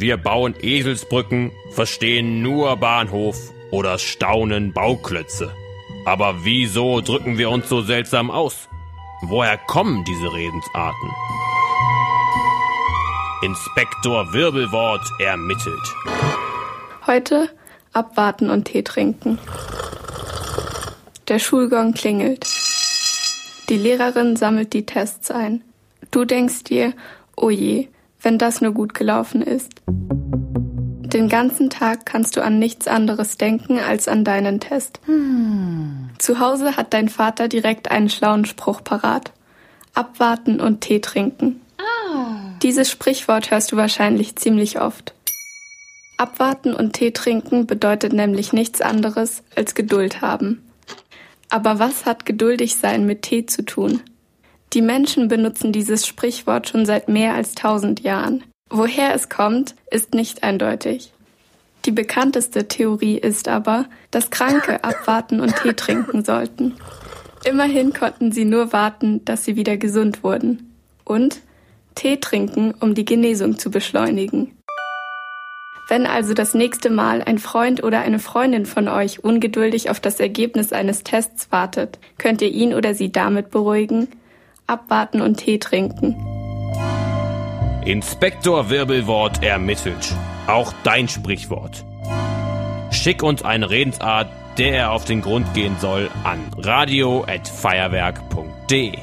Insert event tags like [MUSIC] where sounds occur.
Wir bauen Eselsbrücken, verstehen nur Bahnhof oder staunen Bauklötze. Aber wieso drücken wir uns so seltsam aus? Woher kommen diese Redensarten? Inspektor Wirbelwort ermittelt. Heute abwarten und Tee trinken. Der Schulgong klingelt. Die Lehrerin sammelt die Tests ein. Du denkst dir, oh je, wenn das nur gut gelaufen ist. Den ganzen Tag kannst du an nichts anderes denken als an deinen Test. Hm. Zu Hause hat dein Vater direkt einen schlauen Spruch parat. Abwarten und Tee trinken. Ah. Dieses Sprichwort hörst du wahrscheinlich ziemlich oft. Abwarten und Tee trinken bedeutet nämlich nichts anderes als Geduld haben. Aber was hat geduldig sein mit Tee zu tun? Die Menschen benutzen dieses Sprichwort schon seit mehr als tausend Jahren. Woher es kommt, ist nicht eindeutig. Die bekannteste Theorie ist aber, dass Kranke [LAUGHS] abwarten und Tee trinken sollten. Immerhin konnten sie nur warten, dass sie wieder gesund wurden. Und Tee trinken, um die Genesung zu beschleunigen. Wenn also das nächste Mal ein Freund oder eine Freundin von euch ungeduldig auf das Ergebnis eines Tests wartet, könnt ihr ihn oder sie damit beruhigen, abwarten und Tee trinken. Inspektor Wirbelwort ermittelt. Auch dein Sprichwort. Schick uns eine Redensart, der er auf den Grund gehen soll, an radio@feuerwerk.de.